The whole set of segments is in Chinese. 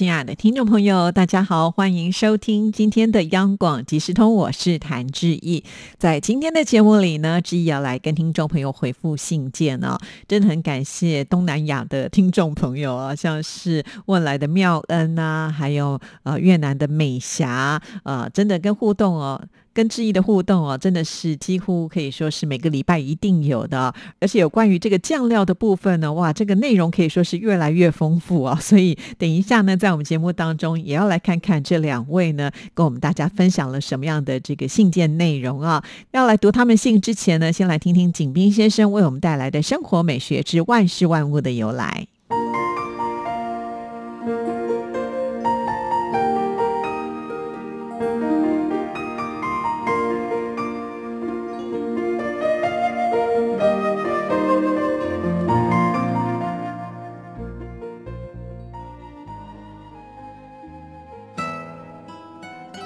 亲爱的听众朋友，大家好，欢迎收听今天的央广即时通，我是谭志毅。在今天的节目里呢，志毅要来跟听众朋友回复信件哦，真的很感谢东南亚的听众朋友啊，像是问来的妙恩啊，还有呃越南的美霞，呃，真的跟互动哦。跟志毅的互动哦，真的是几乎可以说是每个礼拜一定有的，而且有关于这个酱料的部分呢，哇，这个内容可以说是越来越丰富啊。所以等一下呢，在我们节目当中也要来看看这两位呢，跟我们大家分享了什么样的这个信件内容啊。要来读他们信之前呢，先来听听景斌先生为我们带来的生活美学之万事万物的由来。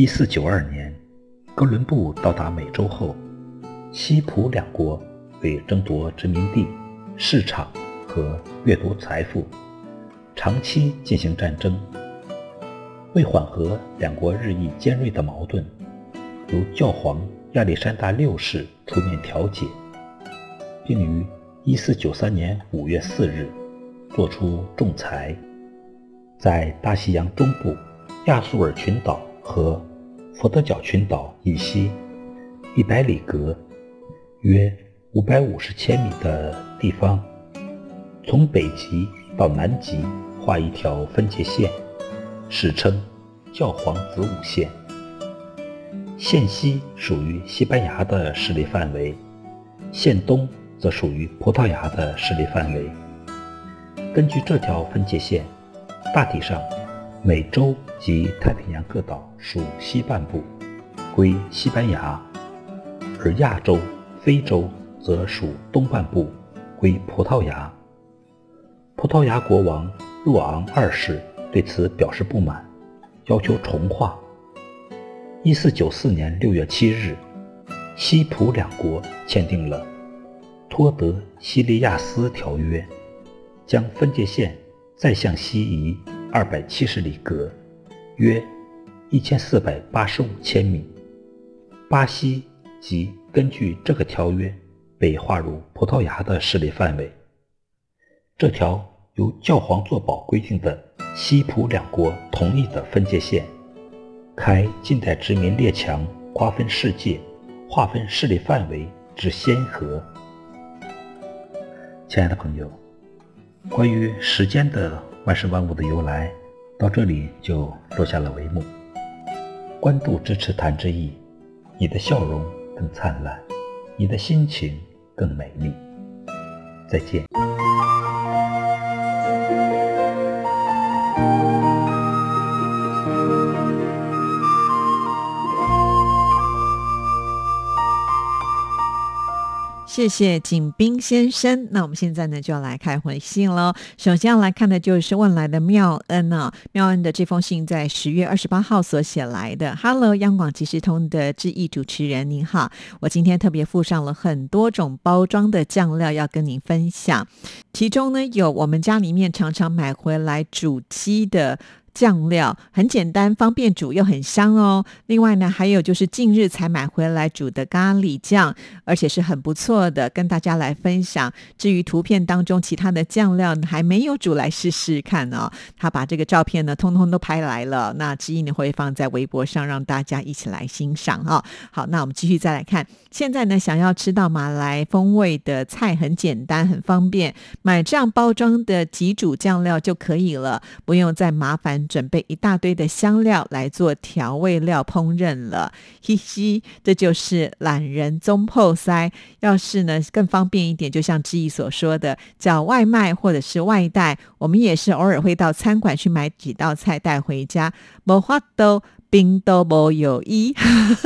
一四九二年，哥伦布到达美洲后，西普两国为争夺殖民地、市场和掠夺财富，长期进行战争。为缓和两国日益尖锐的矛盾，由教皇亚历山大六世出面调解，并于一四九三年五月四日作出仲裁，在大西洋中部亚速尔群岛和佛得角群岛以西一百里格，约五百五十千米的地方，从北极到南极画一条分界线，史称教皇子午线。线西属于西班牙的势力范围，线东则属于葡萄牙的势力范围。根据这条分界线，大体上。美洲及太平洋各岛属西半部，归西班牙；而亚洲、非洲则属东半部，归葡萄牙。葡萄牙国王若昂二世对此表示不满，要求重划。一四九四年六月七日，西葡两国签订了《托德西利亚斯条约》，将分界线再向西移。二百七十里格，约一千四百八十五千米。巴西即根据这个条约被划入葡萄牙的势力范围。这条由教皇作保规定的西葡两国同意的分界线，开近代殖民列强瓜分世界、划分势力范围之先河。亲爱的朋友，关于时间的。万事万物的由来，到这里就落下了帷幕。关注支持谭志毅，你的笑容更灿烂，你的心情更美丽。再见。谢谢景斌先生。那我们现在呢，就要来开回信喽。首先要来看的就是问来的妙恩啊，妙恩的这封信在十月二十八号所写来的。Hello，央广即时通的致意主持人您好，我今天特别附上了很多种包装的酱料要跟您分享，其中呢有我们家里面常常买回来煮鸡的酱料，很简单方便煮又很香哦。另外呢，还有就是近日才买回来煮的咖喱酱，而且是很不错的，跟大家来分享。至于图片当中其他的酱料还没有煮，来试试看哦。他把这个照片呢，通通都拍来了。那之一呢会放在微博上，让大家一起来欣赏哈。好，那我们继续再来看。现在呢，想要吃到马来风味的菜，很简单，很方便，买这样包装的几煮酱料就可以了，不用再麻烦准备一大堆的香料来做调味料烹饪了。嘻嘻，这就是懒人中破塞。要是呢更方便一点，就像志毅所说的，叫外卖或者是外带，我们也是偶尔会到餐馆去买几道菜带回家。莫花都。冰都无有一，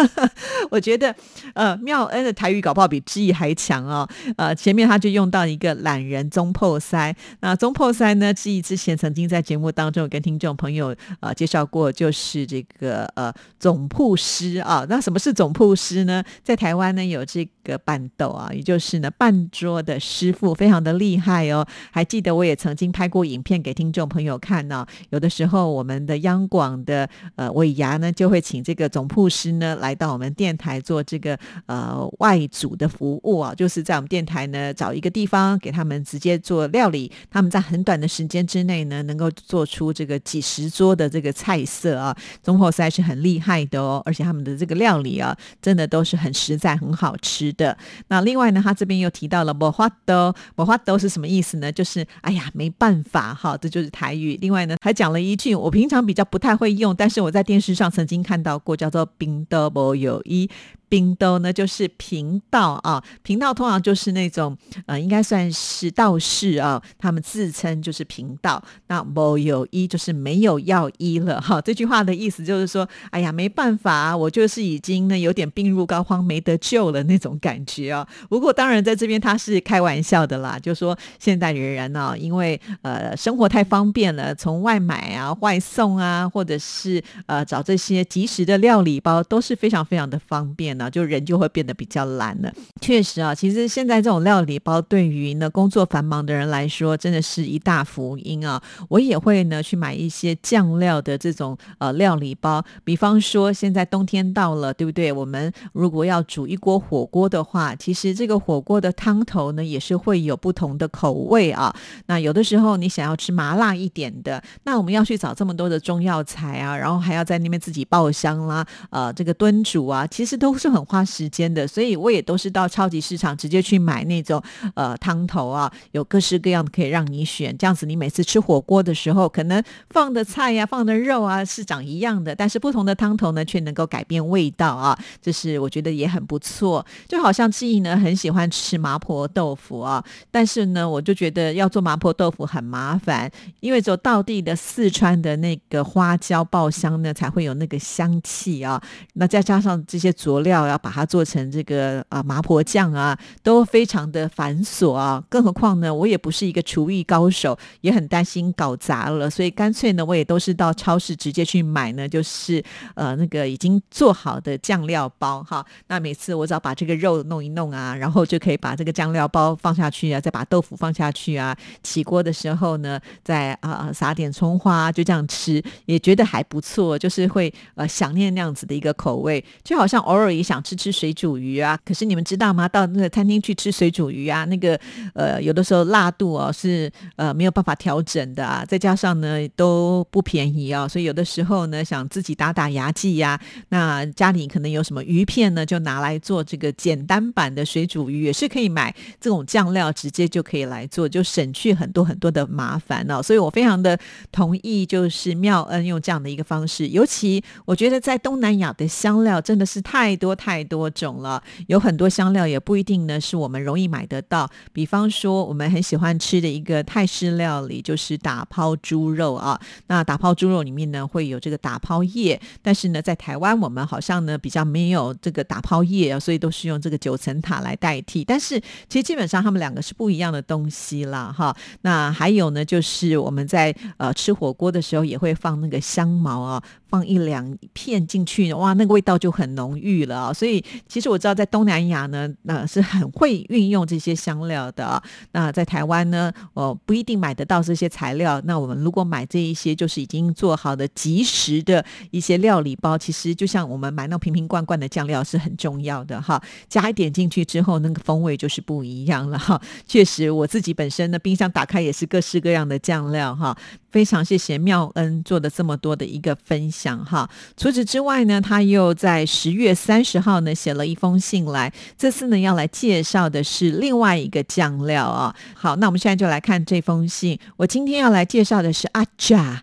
我觉得呃妙恩的台语搞不好比志毅还强哦。呃，前面他就用到一个懒人中破塞，那中破塞呢，志毅之前曾经在节目当中有跟听众朋友呃介绍过，就是这个呃总铺师啊。那什么是总铺师呢？在台湾呢有这个板豆啊，也就是呢半桌的师傅，非常的厉害哦。还记得我也曾经拍过影片给听众朋友看呢。有的时候我们的央广的呃尾牙。呢就会请这个总铺师呢来到我们电台做这个呃外组的服务啊，就是在我们电台呢找一个地方给他们直接做料理，他们在很短的时间之内呢能够做出这个几十桌的这个菜色啊，总铺师是很厉害的哦，而且他们的这个料理啊真的都是很实在、很好吃的。那另外呢，他这边又提到了“莫花豆”，“莫花豆”是什么意思呢？就是哎呀没办法哈，这就是台语。另外呢，还讲了一句我平常比较不太会用，但是我在电视上。曾经看到过，叫做“冰豆波有一”。频道呢，就是频道啊，频道通常就是那种呃，应该算是道士啊，他们自称就是频道。那没有医就是没有药医了哈。这句话的意思就是说，哎呀，没办法，我就是已经呢有点病入膏肓，没得救了那种感觉啊。不过当然在这边他是开玩笑的啦，就说现代人呢，因为呃生活太方便了，从外买啊、外送啊，或者是呃找这些即时的料理包都是非常非常的方便的。就人就会变得比较懒了。确实啊，其实现在这种料理包对于呢工作繁忙的人来说，真的是一大福音啊。我也会呢去买一些酱料的这种呃料理包，比方说现在冬天到了，对不对？我们如果要煮一锅火锅的话，其实这个火锅的汤头呢也是会有不同的口味啊。那有的时候你想要吃麻辣一点的，那我们要去找这么多的中药材啊，然后还要在那边自己爆香啦，呃，这个炖煮啊，其实都是。很花时间的，所以我也都是到超级市场直接去买那种呃汤头啊，有各式各样的可以让你选。这样子，你每次吃火锅的时候，可能放的菜呀、放的肉啊是长一样的，但是不同的汤头呢，却能够改变味道啊。这是我觉得也很不错。就好像志毅呢很喜欢吃麻婆豆腐啊，但是呢，我就觉得要做麻婆豆腐很麻烦，因为只有道地的四川的那个花椒爆香呢，才会有那个香气啊。那再加上这些佐料料。要把它做成这个啊麻婆酱啊，都非常的繁琐啊。更何况呢，我也不是一个厨艺高手，也很担心搞砸了，所以干脆呢，我也都是到超市直接去买呢，就是呃那个已经做好的酱料包哈。那每次我只要把这个肉弄一弄啊，然后就可以把这个酱料包放下去啊，再把豆腐放下去啊，起锅的时候呢，再啊撒点葱花，就这样吃，也觉得还不错，就是会呃想念那样子的一个口味，就好像偶尔一想。吃吃水煮鱼啊，可是你们知道吗？到那个餐厅去吃水煮鱼啊，那个呃，有的时候辣度哦是呃没有办法调整的啊，再加上呢都不便宜啊，所以有的时候呢想自己打打牙祭呀，那家里可能有什么鱼片呢，就拿来做这个简单版的水煮鱼，也是可以买这种酱料，直接就可以来做，就省去很多很多的麻烦哦。所以我非常的同意，就是妙恩用这样的一个方式，尤其我觉得在东南亚的香料真的是太多。太多种了，有很多香料也不一定呢是我们容易买得到。比方说，我们很喜欢吃的一个泰式料理就是打抛猪肉啊。那打抛猪肉里面呢会有这个打抛叶，但是呢在台湾我们好像呢比较没有这个打抛叶啊，所以都是用这个九层塔来代替。但是其实基本上他们两个是不一样的东西啦，哈。那还有呢就是我们在呃吃火锅的时候也会放那个香茅啊。放一两片进去，哇，那个味道就很浓郁了所以其实我知道在东南亚呢，那是很会运用这些香料的。那在台湾呢，哦，不一定买得到这些材料。那我们如果买这一些，就是已经做好的即食的一些料理包，其实就像我们买那瓶瓶罐罐的酱料是很重要的哈。加一点进去之后，那个风味就是不一样了哈。确实，我自己本身呢，冰箱打开也是各式各样的酱料哈。非常谢谢妙恩做的这么多的一个分享哈。除此之外呢，他又在十月三十号呢写了一封信来，这次呢要来介绍的是另外一个酱料啊。好，那我们现在就来看这封信。我今天要来介绍的是阿扎，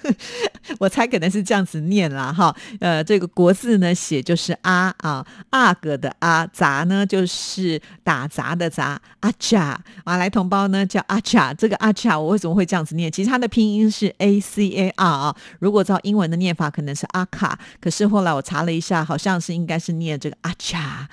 我猜可能是这样子念啦哈。呃，这个国字呢写就是阿啊阿哥的阿杂呢就是打杂的杂阿扎。马来同胞呢叫阿扎，这个阿扎我为什么会这样子念？其实他的拼音是 A C A R 啊，如果照英文的念法，可能是阿卡。可是后来我查了一下，好像是应该是念这个阿查。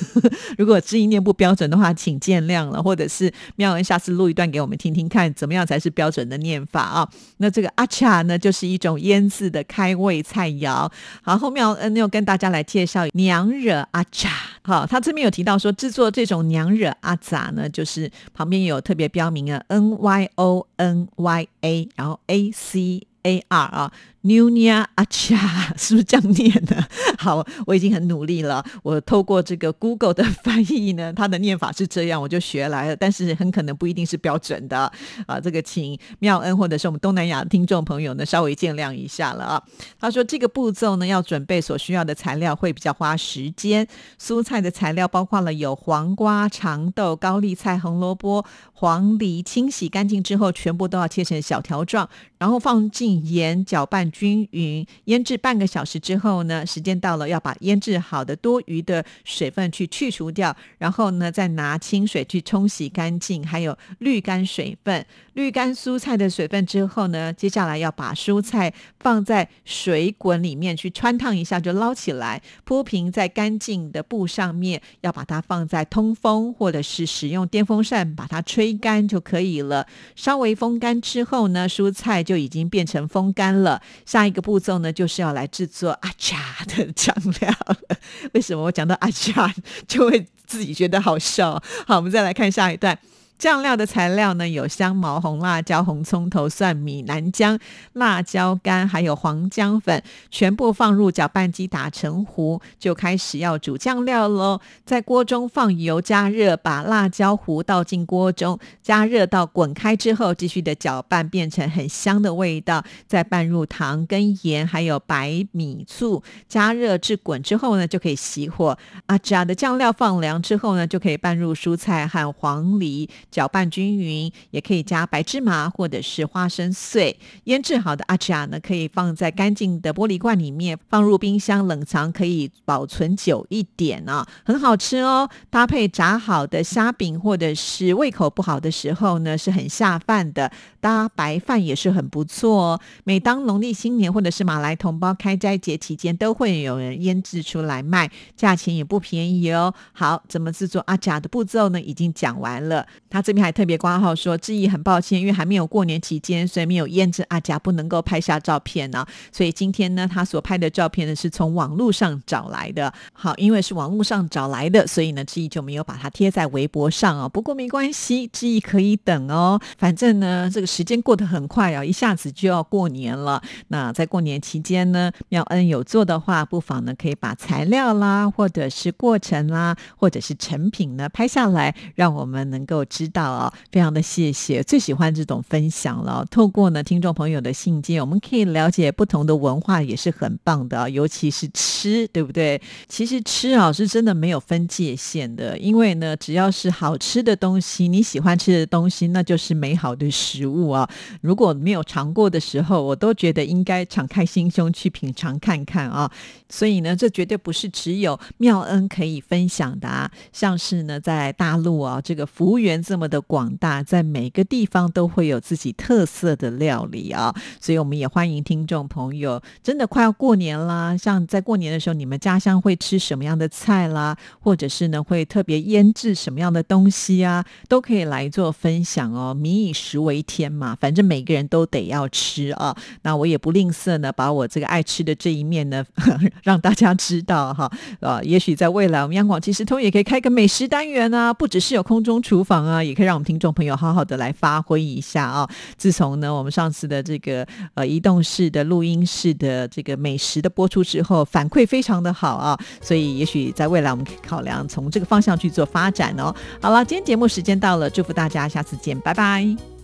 如果字音念不标准的话，请见谅了。或者是妙恩下次录一段给我们听听看，怎么样才是标准的念法啊？那这个阿查呢，就是一种腌制的开胃菜肴。好，后妙恩又跟大家来介绍娘惹阿查。好，他这边有提到说，制作这种娘惹阿杂呢，就是旁边有特别标明啊，N Y O N Y A，然后 A C A R 啊。Nunia Acha 是不是这样念的？好，我已经很努力了。我透过这个 Google 的 翻译呢，它的念法是这样，我就学来了。但是很可能不一定是标准的啊。这个请妙恩或者是我们东南亚的听众朋友呢，稍微见谅一下了啊。他说这个步骤呢，要准备所需要的材料会比较花时间。蔬菜的材料包括了有黄瓜、长豆、高丽菜、红萝卜、黄梨，清洗干净之后，全部都要切成小条状，然后放进盐搅拌。均匀腌制半个小时之后呢，时间到了，要把腌制好的多余的水分去去除掉，然后呢，再拿清水去冲洗干净，还有滤干水分。滤干蔬菜的水分之后呢，接下来。要把蔬菜放在水滚里面去穿烫一下，就捞起来，铺平在干净的布上面，要把它放在通风或者是使用电风扇把它吹干就可以了。稍微风干之后呢，蔬菜就已经变成风干了。下一个步骤呢，就是要来制作阿恰的酱料了。为什么我讲到阿恰就会自己觉得好笑？好，我们再来看下一段。酱料的材料呢，有香茅、红辣椒、红葱头、蒜米、南姜、辣椒干，还有黄姜粉，全部放入搅拌机打成糊，就开始要煮酱料喽。在锅中放油加热，把辣椒糊倒进锅中，加热到滚开之后，继续的搅拌，变成很香的味道。再拌入糖跟盐，还有白米醋，加热至滚之后呢，就可以熄火。阿扎的酱料放凉之后呢，就可以拌入蔬菜和黄梨。搅拌均匀，也可以加白芝麻或者是花生碎。腌制好的阿扎呢，可以放在干净的玻璃罐里面，放入冰箱冷藏，可以保存久一点啊，很好吃哦。搭配炸好的虾饼，或者是胃口不好的时候呢，是很下饭的。搭白饭也是很不错哦。每当农历新年或者是马来同胞开斋节期间，都会有人腌制出来卖，价钱也不便宜哦。好，怎么制作阿甲的步骤呢？已经讲完了。他这边还特别挂号说，志毅很抱歉，因为还没有过年期间，所以没有验证阿甲，不能够拍下照片呢。所以今天呢，他所拍的照片呢，是从网络上找来的。好，因为是网络上找来的，所以呢，志毅就没有把它贴在微博上哦。不过没关系，志毅可以等哦。反正呢，这个时间过得很快啊，一下子就要过年了。那在过年期间呢，妙恩有做的话，不妨呢可以把材料啦，或者是过程啦，或者是成品呢拍下来，让我们能够知道。啊，非常的谢谢，最喜欢这种分享了。透过呢听众朋友的信件，我们可以了解不同的文化，也是很棒的。尤其是吃，对不对？其实吃啊是真的没有分界限的，因为呢，只要是好吃的东西，你喜欢吃的东西，那就是美好的食物啊。如果没有尝过的时候，我都觉得应该敞开心胸去品尝看看啊。所以呢，这绝对不是只有妙恩可以分享的啊。像是呢，在大陆啊，这个服务员这么的广大，在每个地方都会有自己特色的料理啊，所以我们也欢迎听众朋友，真的快要过年啦，像在过年的时候，你们家乡会吃什么样的菜啦，或者是呢会特别腌制什么样的东西啊，都可以来做分享哦。民以食为天嘛，反正每个人都得要吃啊，那我也不吝啬呢，把我这个爱吃的这一面呢，让大家知道哈。啊，也许在未来，我们央广其实通也可以开个美食单元啊，不只是有空中厨房啊，也可以让我们听众朋友好好的来发挥一下啊。自从呢，我们上次的这个呃移动式的录音式的这个美食的播出之后，反馈非常的好啊，所以也许在未来我们可以考量从这个方向去做发展哦。好了，今天节目时间到了，祝福大家，下次见，拜拜。